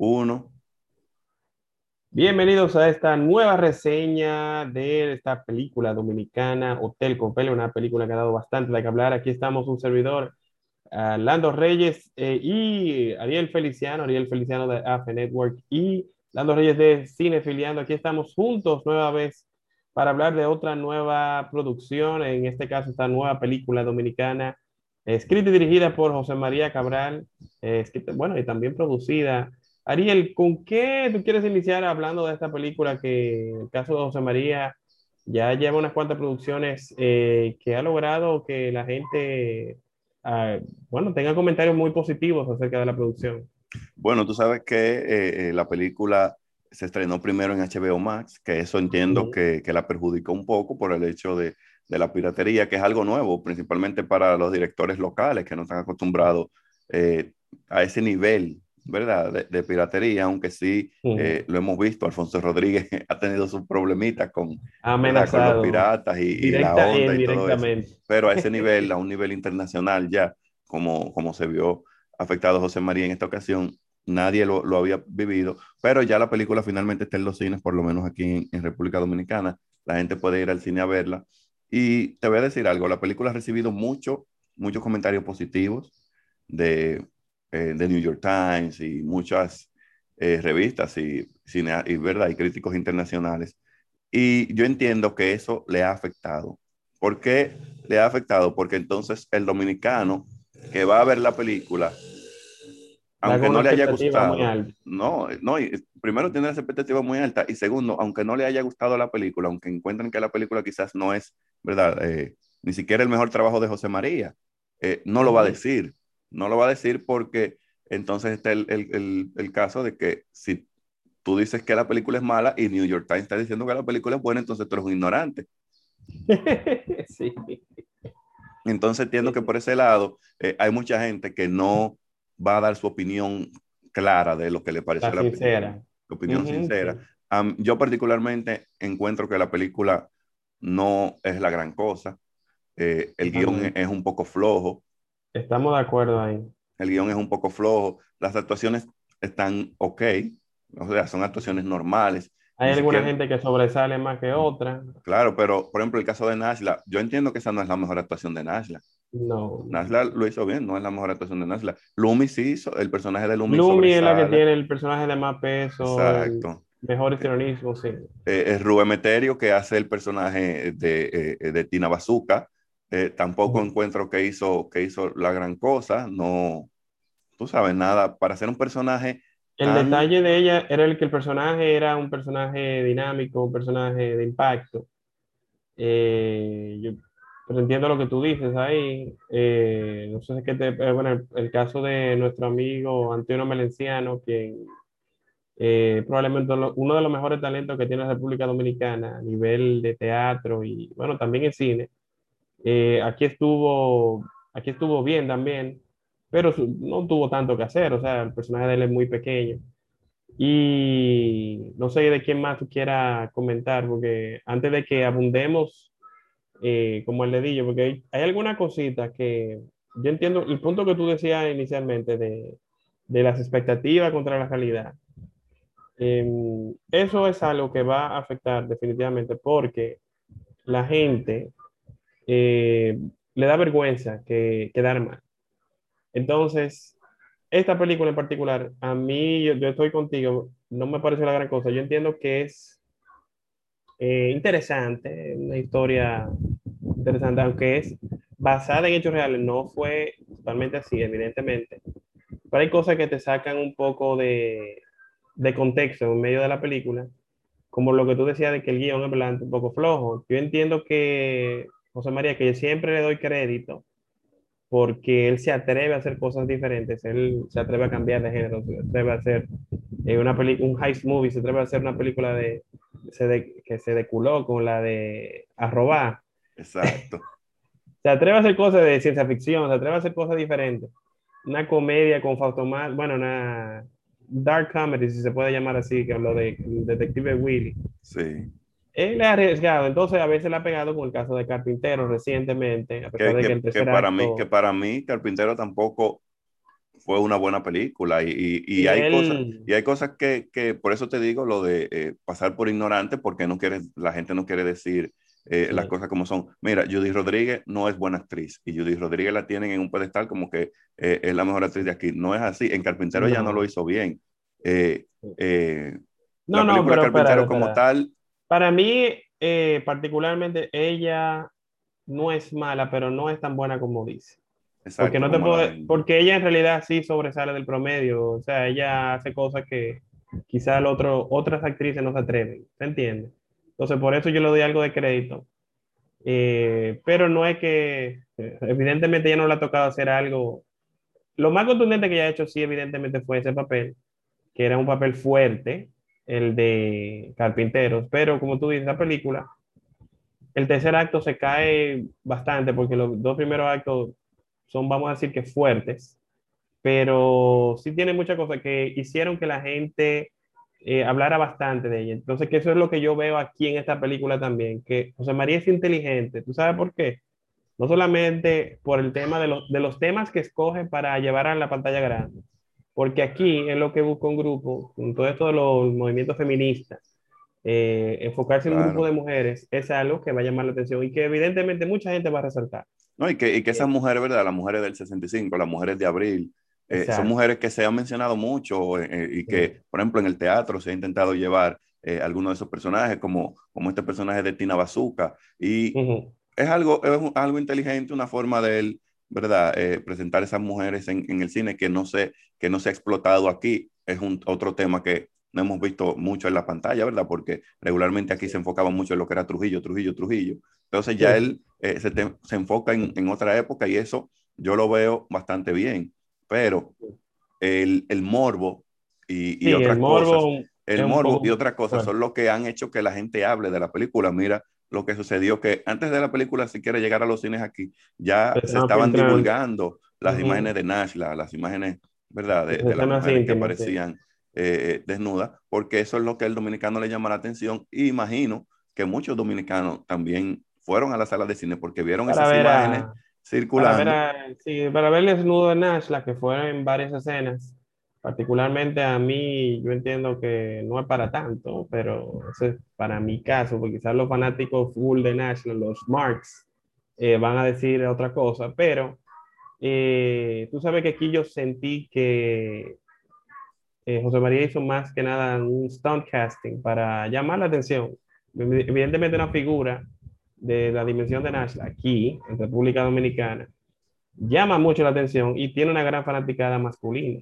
uno. Bienvenidos a esta nueva reseña de esta película dominicana, Hotel Copel, una película que ha dado bastante de que hablar. Aquí estamos un servidor, uh, Lando Reyes eh, y Ariel Feliciano, Ariel Feliciano de AFE Network y Lando Reyes de Cine Filiando. Aquí estamos juntos nueva vez para hablar de otra nueva producción, en este caso esta nueva película dominicana, escrita y dirigida por José María Cabral, eh, escrita, bueno, y también producida. Ariel, ¿con qué tú quieres iniciar hablando de esta película que, en el caso de José María, ya lleva unas cuantas producciones eh, que ha logrado que la gente, uh, bueno, tenga comentarios muy positivos acerca de la producción? Bueno, tú sabes que eh, eh, la película se estrenó primero en HBO Max, que eso entiendo uh -huh. que, que, la perjudicó un poco por el hecho de, de, la piratería, que es algo nuevo, principalmente para los directores locales que no están acostumbrados eh, a ese nivel, ¿verdad? De, de piratería, aunque sí eh, lo hemos visto, Alfonso Rodríguez ha tenido sus problemitas con, con los piratas y la onda y todo eso. Pero a ese nivel, a un nivel internacional ya, como, como se vio afectado José María en esta ocasión, nadie lo, lo, había vivido, pero ya la película finalmente está en los cines, por lo menos aquí en, en, República Dominicana, la gente puede ir al cine a verla. Y te voy a decir algo, la película ha recibido mucho, muchos comentarios positivos de, eh, de New York Times y muchas eh, revistas y, cine, y, ¿verdad? y críticos internacionales. Y yo entiendo que eso le ha afectado. ¿Por qué le ha afectado? Porque entonces el dominicano que va a ver la película aunque no le haya gustado, no, no, primero tiene la expectativa muy alta y segundo, aunque no le haya gustado la película, aunque encuentren que la película quizás no es, ¿verdad? Eh, ni siquiera el mejor trabajo de José María, eh, no lo va a decir, no lo va a decir porque entonces está el, el, el, el, caso de que si tú dices que la película es mala y New York Times está diciendo que la película es buena, entonces tú eres un ignorante. sí. Entonces entiendo que por ese lado eh, hay mucha gente que no va a dar su opinión clara de lo que le parece la, sincera. película. Opinión uh -huh, sincera. Sí. Um, yo particularmente encuentro que la película no es la gran cosa. Eh, el guion es un poco flojo. Estamos de acuerdo ahí. El guion es un poco flojo. Las actuaciones están ok. O sea, son actuaciones normales. Hay alguna gente que sobresale más que otra. Claro, pero por ejemplo, el caso de Nashla, yo entiendo que esa no es la mejor actuación de Nashla. No. Nasla lo hizo bien, no es la mejor actuación de Nasla. Lumi sí hizo, el personaje de Lumi. Lumi es la que tiene el personaje de más peso. Exacto. Mejor histrionismo, sí. Eh, es Rubén Meterio que hace el personaje de, eh, de Tina Bazooka. Eh, tampoco encuentro que hizo, que hizo la gran cosa. No, tú sabes, nada. Para ser un personaje. El tan... detalle de ella era el que el personaje era un personaje dinámico, un personaje de impacto. yo pero entiendo lo que tú dices ahí. Eh, no sé si es que te, eh, bueno, el, el, caso de nuestro amigo Antonio Melenciano, quien eh, probablemente lo, uno de los mejores talentos que tiene la República Dominicana a nivel de teatro y bueno, también en cine. Eh, aquí estuvo, aquí estuvo bien también, pero no tuvo tanto que hacer, o sea, el personaje de él es muy pequeño. Y no sé de quién más tú quieras comentar, porque antes de que abundemos eh, como el dedillo, porque hay, hay alguna cosita que yo entiendo, el punto que tú decías inicialmente de, de las expectativas contra la realidad. Eh, eso es algo que va a afectar definitivamente porque la gente eh, le da vergüenza que quedar mal. Entonces, esta película en particular, a mí, yo, yo estoy contigo, no me parece la gran cosa. Yo entiendo que es eh, interesante, una historia interesante, aunque es basada en hechos reales, no fue totalmente así, evidentemente. Pero hay cosas que te sacan un poco de, de contexto en medio de la película, como lo que tú decías de que el guion es un poco flojo. Yo entiendo que, José María, que yo siempre le doy crédito porque él se atreve a hacer cosas diferentes, él se atreve a cambiar de género, se atreve a hacer eh, una un heist movie, se atreve a hacer una película de, se de, que se deculó con la de Arrobar. Exacto. se atreve a hacer cosas de ciencia ficción, se atreve a hacer cosas diferentes. Una comedia con Faustomal, bueno, una dark comedy, si se puede llamar así, que habló de Detective Willy. Sí. Él es arriesgado, entonces a veces le ha pegado con el caso de Carpintero recientemente, a pesar que, de que, que, que para, acto... mí, que para mí Carpintero tampoco fue una buena película y, y, hay, cosas, y hay cosas que, que, por eso te digo lo de eh, pasar por ignorante, porque no quiere, la gente no quiere decir eh, las cosas como son. Mira, Judy Rodríguez no es buena actriz y Judy Rodríguez la tienen en un pedestal como que eh, es la mejor actriz de aquí. No es así. En Carpintero ya no lo hizo bien. no, no, pero, Carpintero como tal. Para mí, particularmente, ella no es mala, pero no es tan buena como dice porque, no te porque ella en realidad sí sobresale del promedio, o sea, ella hace cosas que quizás otro, otras actrices no se atreven, ¿se entiende? Entonces, por eso yo le doy algo de crédito. Eh, pero no es que, evidentemente ella no le ha tocado hacer algo. Lo más contundente que ella ha hecho, sí, evidentemente fue ese papel, que era un papel fuerte, el de Carpinteros, pero como tú dices, la película, el tercer acto se cae bastante porque los dos primeros actos son, vamos a decir que fuertes, pero sí tiene muchas cosas que hicieron que la gente eh, hablara bastante de ella. Entonces, que eso es lo que yo veo aquí en esta película también, que José María es inteligente. ¿Tú sabes por qué? No solamente por el tema de, los, de los temas que escoge para llevar a la pantalla grande, porque aquí es lo que busca un grupo, con todo esto de los movimientos feministas, eh, enfocarse en un grupo de mujeres es algo que va a llamar la atención y que evidentemente mucha gente va a resaltar. No, y que, y que esas mujeres, ¿verdad? Las mujeres del 65, las mujeres de abril, eh, son mujeres que se han mencionado mucho eh, eh, y que, por ejemplo, en el teatro se ha intentado llevar algunos de esos personajes, como, como este personaje de Tina Bazooka. Y es, algo, es algo inteligente, una forma de él, ¿verdad? presentar esas mujeres en, en, el cine que no, se, que no se ha explotado aquí. Es un, otro tema que no hemos visto mucho en la pantalla, ¿verdad? Porque regularmente aquí se enfocaba mucho en lo que era Trujillo, Trujillo, Trujillo. Entonces ya él eh, se, se, enfoca en, en, otra época y eso yo lo veo bastante bien. Pero el, el morbo y, y otras cosas, el morbo y otras cosas son lo que han hecho que la gente hable de la película. Mira lo que sucedió, que antes de la película, si quiere llegar a los cines aquí, ya se estaban divulgando las imágenes de Nashla, las imágenes, ¿verdad? De, de las mujeres que aparecían eh, desnudas, porque eso es lo que el dominicano le llama la atención. Y imagino que muchos dominicanos también fueron a la sala de cine porque vieron esas imágenes circulando. Para ver, sí, para ver el desnudo de Nash, la que fueron en varias escenas, particularmente a mí, yo entiendo que no es para tanto, pero es para mi caso, porque quizás los fanáticos full de Nash, los Marks, eh, van a decir otra cosa, pero eh, tú sabes que aquí yo sentí que eh, José María hizo más que nada un stunt casting para llamar la atención. Evidentemente una figura de la dimensión de Nash aquí, en República Dominicana, llama mucho la atención y tiene una gran fanaticada masculina.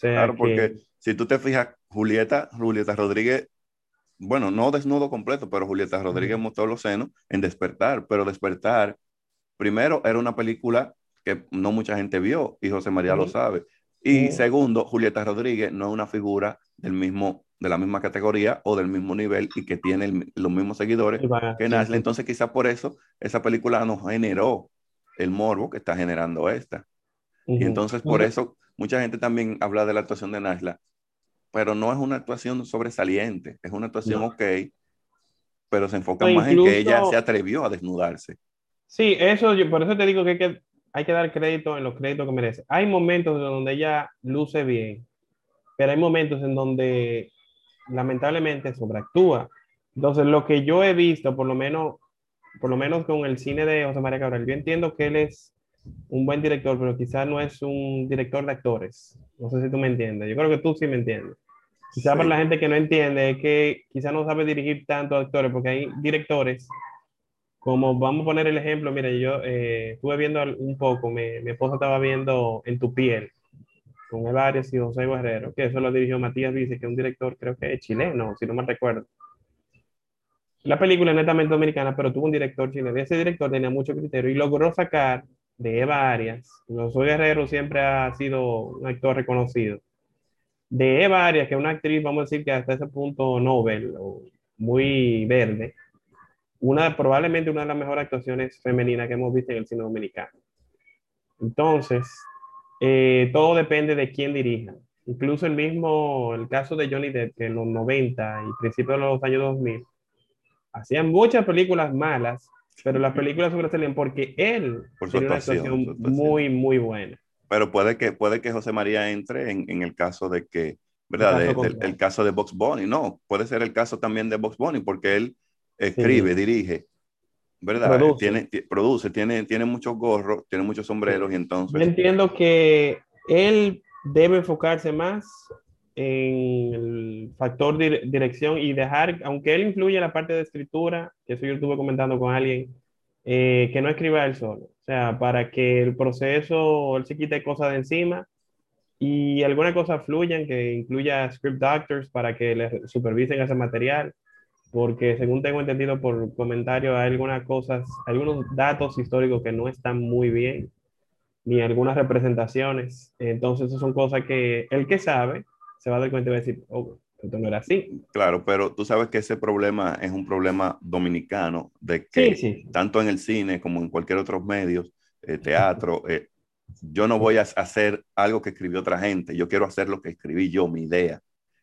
Claro, porque si tú te fijas, Julieta, Julieta Rodríguez, bueno, no desnudo completo, pero Julieta Rodríguez mostró los senos en Despertar, pero Despertar, primero, era una película que no mucha gente vio y José María lo sabe. Y segundo, Julieta Rodríguez no es una figura del mismo de la misma categoría o del mismo nivel y que tiene los mismos seguidores que Nasle. Entonces, quizás por eso esa película nos generó el morbo que está generando esta. Y entonces, por eso, mucha gente también habla de la actuación de Nasla, pero no es una actuación sobresaliente, es una actuación ok, pero se enfoca más en que ella se atrevió a desnudarse. Sí, eso, yo, por eso te digo que hay, que hay que dar crédito en los créditos que merece. Hay momentos donde ella luce bien, pero hay momentos en donde lamentablemente sobreactúa. Entonces, lo que yo he visto, por lo menos, por lo menos con el cine de José María Cabral, yo entiendo que él es un buen director, pero quizás no es un director de actores. No sé si tú me entiendes. Yo creo que tú sí me entiendes. Quizás para la gente que no entiende es que quizás no sabe dirigir tanto a actores, porque hay directores, como vamos a poner el ejemplo, mira, yo eh, estuve viendo un poco, mi, mi esposa estaba viendo En tu piel, con Eva Arias y José Guerrero, que eso lo dirigió Matías Vice, que es un director, creo que es chileno, si no me recuerdo. La película es netamente dominicana, pero tuvo un director chileno. ese director tenía mucho criterio y logró sacar de Eva Arias. José Guerrero siempre ha sido un actor reconocido. De Eva Arias, que es una actriz, vamos a decir que hasta ese punto Nobel, o muy verde, una, probablemente una de las mejores actuaciones femeninas que hemos visto en el cine dominicano. Entonces, eh, todo depende de quién dirija. Incluso el mismo, el caso de Johnny Depp, que en los 90 y principios de los años 2000, hacían muchas películas malas, pero las películas sobresalen porque él Por tiene una actuación muy, muy buena. pero puede que, puede que José María entre en, en el caso de que, ¿verdad? El caso, de, el caso de Box Bunny. No, puede ser el caso también de Box Bunny, porque él escribe, sí. dirige, ¿verdad? Produce. Tiene, produce, tiene, tiene muchos gorros, tiene muchos sombreros y entonces... Yo entiendo que él debe enfocarse más en el factor de dirección y dejar, aunque él influye la parte de escritura, que eso yo estuve comentando con alguien, eh, que no escriba él solo. O sea, para que el proceso, él se quite cosas de encima y alguna cosa fluyan, que incluya script doctors para que le supervisen ese material, porque según tengo entendido por comentarios, hay algunas cosas, algunos datos históricos que no están muy bien, ni algunas representaciones. Entonces, esas son cosas que el que sabe se va a dar cuenta y va a decir, oh, esto no era así. Claro, pero tú sabes que ese problema es un problema dominicano, de que sí, sí. tanto en el cine como en cualquier otro medio, eh, teatro, eh, yo no voy a hacer algo que escribió otra gente, yo quiero hacer lo que escribí yo, mi idea.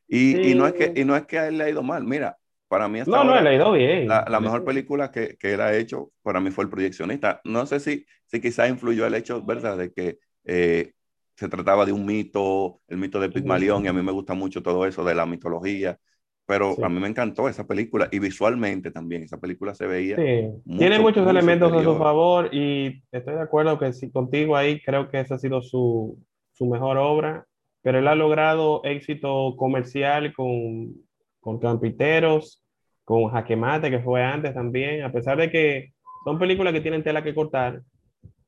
Y, sí. y, no, es que, y no es que a él le ha ido mal, mira, para mí hasta no, ahora, no, le ha ido bien. La, la mejor película que, que, él ha hecho para mí fue El Proyeccionista. No sé si, si quizá influyó el hecho, ¿verdad?, de que eh, se trataba de un mito, el mito de Pigmalión, y a mí me gusta mucho todo eso de la mitología, pero sí. a mí me encantó esa película y visualmente también, esa película se veía. Sí. Mucho, Tiene muchos mucho elementos superior. a su favor y estoy de acuerdo que si, contigo ahí creo que esa ha sido su, su mejor obra, pero él ha logrado éxito comercial con, con Campiteros, con Jaquemate, que fue antes también, a pesar de que son películas que tienen tela que cortar,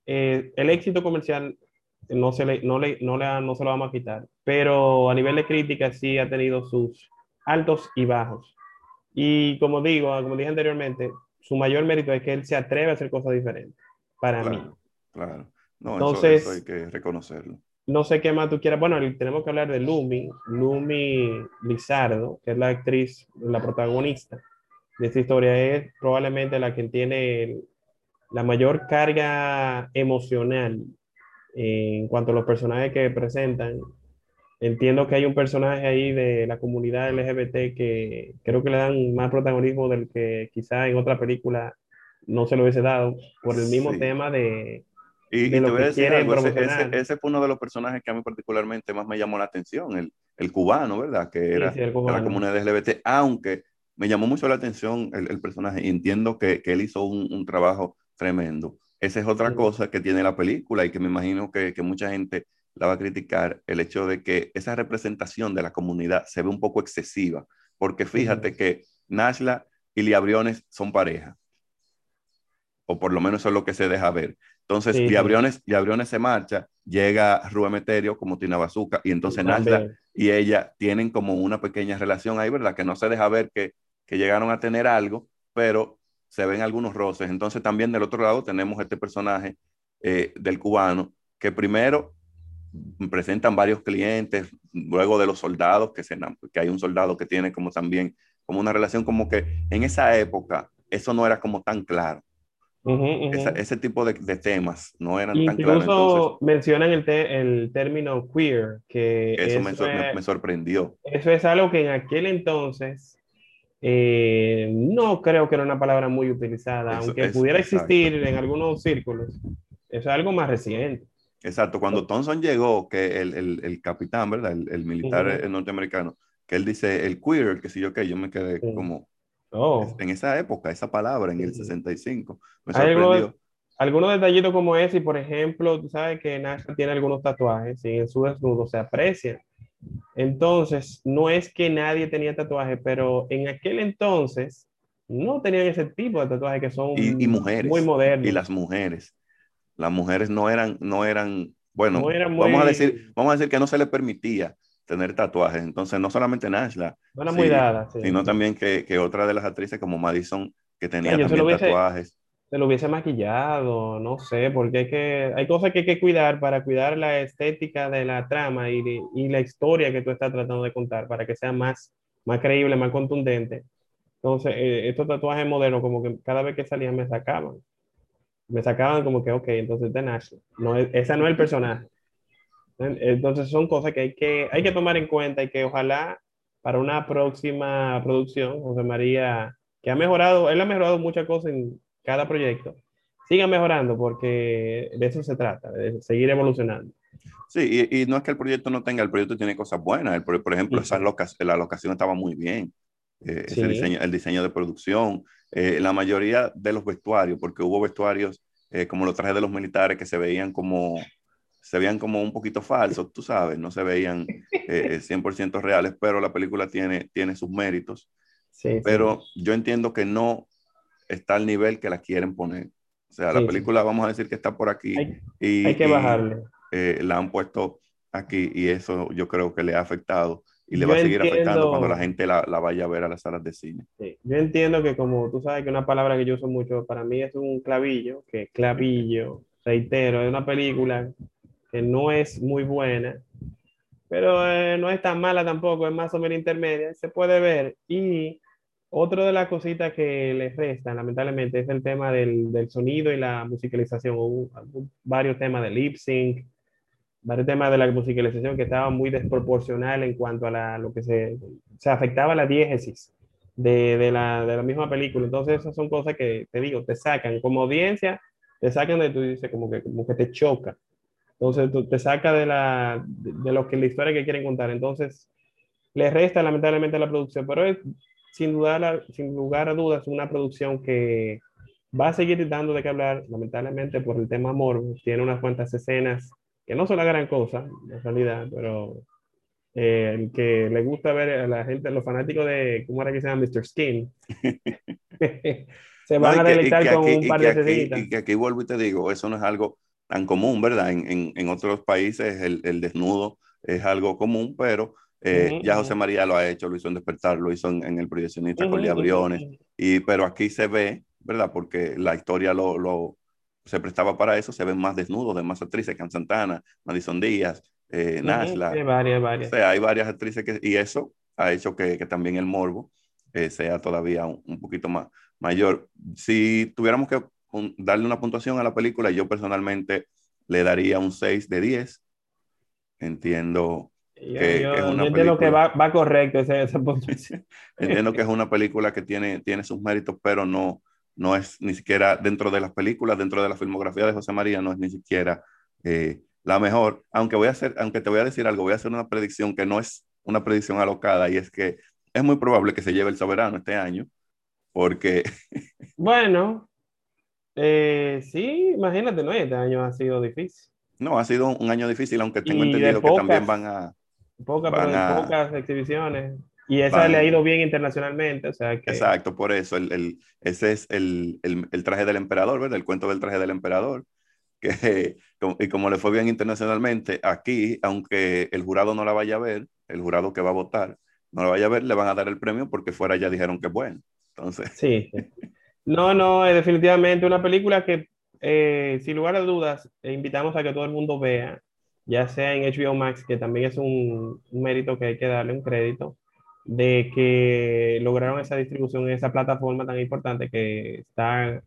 eh, el éxito comercial no se, le, no, le, no, le, no se lo vamos a quitar, pero a nivel de crítica sí ha tenido sus altos y bajos. Y como digo, como dije anteriormente, su mayor mérito es que él se atreve a hacer cosas diferentes, para claro, mí. Claro, no, Entonces, eso, eso hay que reconocerlo. No sé qué más tú quieras. Bueno, tenemos que hablar de Lumi, Lumi Lizardo, que es la actriz, la protagonista de esta historia, es probablemente la que tiene la mayor carga emocional en cuanto a los personajes que presentan. Entiendo que hay un personaje ahí de la comunidad LGBT que creo que le dan más protagonismo del que quizá en otra película no se lo hubiese dado por el mismo sí. tema de, y, y te voy a decir algo, ese, ese, ese, fue uno de los personajes que a mí particularmente más me llamó la atención, el, el cubano, ¿verdad? Que era sí, sí, de la comunidad LGBT, aunque me llamó mucho la atención el, el personaje y entiendo que, que él hizo un, un, trabajo tremendo. Esa es otra cosa que tiene la película y que me imagino que, que, mucha gente la va a criticar, el hecho de que esa representación de la comunidad se ve un poco excesiva, porque fíjate que Nashla y Liabriones son pareja, o por lo menos eso es lo que se deja ver. Entonces, sí, Liabriones, Liabriones se marcha, llega Rubén Meterio como Tina Bazuca, y entonces Nashla y ella tienen como una pequeña relación ahí, ¿verdad? Que no se deja ver que, que llegaron a tener algo, pero se ven algunos roces. Entonces también del otro lado tenemos este personaje eh, del cubano que primero presentan varios clientes, luego de los soldados, que, se, que hay un soldado que tiene como también como una relación como que en esa época eso no era como tan claro. Uh -huh, uh -huh. Esa, ese tipo de, de, temas no eran Incluso tan claros. Incluso mencionan el, te, el, término queer, que eso, eso me, me, me, sorprendió. Eso es algo que en aquel entonces eh, no creo que era una palabra muy utilizada, eso, aunque pudiera existir en algunos círculos. Eso es algo más reciente. Exacto, cuando Thompson llegó, que el, el, el capitán, ¿verdad? El, el militar uh -huh. norteamericano, que él dice el queer, que sí yo que yo me quedé uh -huh. como oh. en esa época, esa palabra, en el 65. Me sorprendió. Algunos detallitos como ese, y por ejemplo, tú sabes que Nasha tiene algunos tatuajes y en su desnudo se aprecia. Entonces, no es que nadie tenía tatuaje, pero en aquel entonces no tenían ese tipo de tatuajes que son y, y mujeres, muy modernos. Y las mujeres. Las mujeres no eran, no eran, bueno, no eran muy... vamos, a decir, vamos a decir que no se les permitía tener tatuajes. Entonces, no solamente Nashla, no dada, sí. sino también que, que, otra de las actrices como Madison, que tenía sí, también hubiese, tatuajes. Se lo hubiese maquillado, no sé, porque hay, que, hay cosas que hay que cuidar para cuidar la estética de la trama y, la historia que tú estás tratando de contar, para que sea más, más creíble, más contundente. Entonces, eh, estos tatuajes modernos, como que cada vez que salían me sacaban. Me sacaban como que, ok, entonces de Nash. No, esa no es el personaje. Entonces son cosas que hay, que hay que tomar en cuenta y que ojalá para una próxima producción, José María, que ha mejorado, él ha mejorado muchas cosas en cada proyecto, siga mejorando porque de eso se trata, de seguir evolucionando. Sí, y, y, no es que el proyecto no tenga, el proyecto tiene cosas buenas. El, por, ejemplo, esa la locación estaba muy bien. Eh, ese diseño, el diseño de producción, eh, la mayoría de los vestuarios, porque hubo vestuarios eh, como los trajes de los militares que se veían como, se veían como un poquito falsos, tú sabes, no se veían 100% reales, pero la película tiene, tiene sus méritos. Sí, pero yo entiendo que no está al nivel que la quieren poner. O sea, la película, vamos a decir que está por aquí. y, hay que bajarle. la han puesto aquí y eso yo creo que le ha afectado y le va a seguir afectando cuando la gente la, la, vaya a ver a las salas de cine. Yo entiendo que como tú sabes que una palabra que yo uso mucho para mí es un clavillo, que clavillo, reitero, es una película que no es muy buena, pero eh, no es tan mala tampoco, es más o menos intermedia, se puede ver. Y otra de las cositas que le restan, lamentablemente, es el tema del, del sonido y la musicalización. Hubo varios temas de lip sync, varios temas de la musicalización que estaba muy desproporcional en cuanto a la, lo que se, se afectaba la diégesis de, de, la, de la misma película. Entonces, esas son cosas que, te digo, te sacan como audiencia, te sacan de, tú dices, como que, como que te choca. Entonces, tú, te saca de, la, de, lo que la historia que quieren contar. Entonces, le resta lamentablemente la producción, pero es sin, dudar, sin lugar a dudas una producción que va a seguir dando de qué hablar, lamentablemente por el tema amor. Tiene unas cuantas escenas que no son la gran cosa, en realidad, pero eh, el que le gusta ver a la gente, los fanáticos de, ¿cómo era que se llama? Mr. Skin, se van a deleitar con un par de aquí, Y que aquí vuelvo y te digo, eso no es algo tan común, ¿verdad? En, en, en otros países el, el, desnudo es algo común, pero eh, ya José María lo ha hecho, lo hizo en Despertar, lo hizo en, en El Proyeccionista con Liabriones, y, pero aquí se ve, ¿verdad? Porque la historia lo, lo, se prestaba para eso, se ven más desnudos de más actrices, Can Santana, Madison Díaz, eh, Nashla. Hay varias, varias. O sea, hay varias actrices que, y eso ha hecho que, que también el morbo eh, sea todavía un, un, poquito más mayor. Si tuviéramos que un, darle una puntuación a la película, yo personalmente le daría un 6 de 10. Entiendo yo, que, yo, que, es una yo entiendo película, que va, va correcto esa, esa puntuación. entiendo que es una película que tiene, tiene sus méritos, pero no, no es ni siquiera dentro de las películas, dentro de la filmografía de José María, no es ni siquiera eh, la mejor. Aunque, voy a hacer, aunque te voy a decir algo, voy a hacer una predicción que no es una predicción alocada y es que es muy probable que se lleve el soberano este año, porque... Bueno, eh, sí, imagínate, ¿no? Este año ha sido difícil. No, ha sido un año difícil, aunque tengo y entendido que también van a... Pocas, a, pocas exhibiciones. Y esa le ha ido bien internacionalmente, o sea que... Exacto, por eso, el, el, ese es el, el, el, traje del emperador, ¿verdad? El cuento del traje del emperador, que, y como le fue bien internacionalmente, aquí, aunque el jurado no la vaya a ver, el jurado que va a votar, no la vaya a ver, le van a dar el premio porque fuera ya dijeron que es bueno. Entonces... Sí, no, no, es definitivamente una película que, eh, sin lugar a dudas, invitamos a que todo el mundo vea, ya sea en HBO Max, que también es un, un mérito que hay que darle un crédito, de que lograron esa distribución en esa plataforma tan importante que está,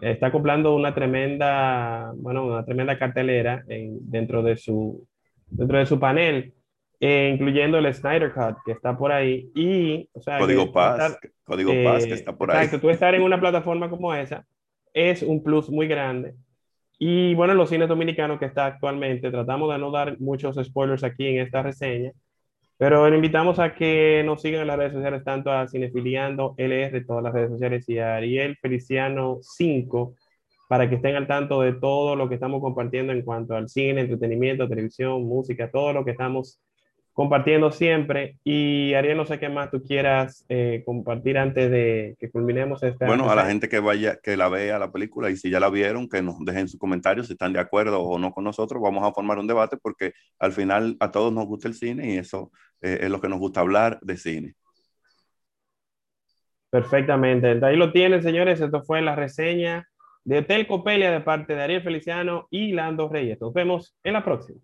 está acoplando una tremenda, bueno, una tremenda cartelera en, dentro, de su, dentro de su panel, eh, incluyendo el Snyder Cut que está por ahí y, o sea, Código Paz, Código eh, Paz que está por exacto, ahí. tú estar en una plataforma como esa es un plus muy grande. Y bueno, los cines dominicanos que está actualmente, tratamos de no dar muchos spoilers aquí en esta reseña, pero le invitamos a que nos sigan en las redes sociales, tanto a Cinefiliando LR, todas las redes sociales, y a Ariel Feliciano 5, para que estén al tanto de todo lo que estamos compartiendo en cuanto al cine, entretenimiento, televisión, música, todo lo que estamos compartiendo siempre. Y Ariel, no sé qué más tú quieras eh, compartir antes de que culminemos esta. Bueno, a la gente que vaya, que la vea la película y si ya la vieron, que nos dejen sus comentarios si están de acuerdo o no con nosotros. Vamos a formar un debate porque al final a todos nos gusta el cine y eso eh, es lo que nos gusta hablar de cine. Perfectamente. Ahí lo tienen, señores. Esto fue la reseña de Hotel Copelia de parte de Ariel Feliciano y Lando Reyes. Nos vemos en la próxima.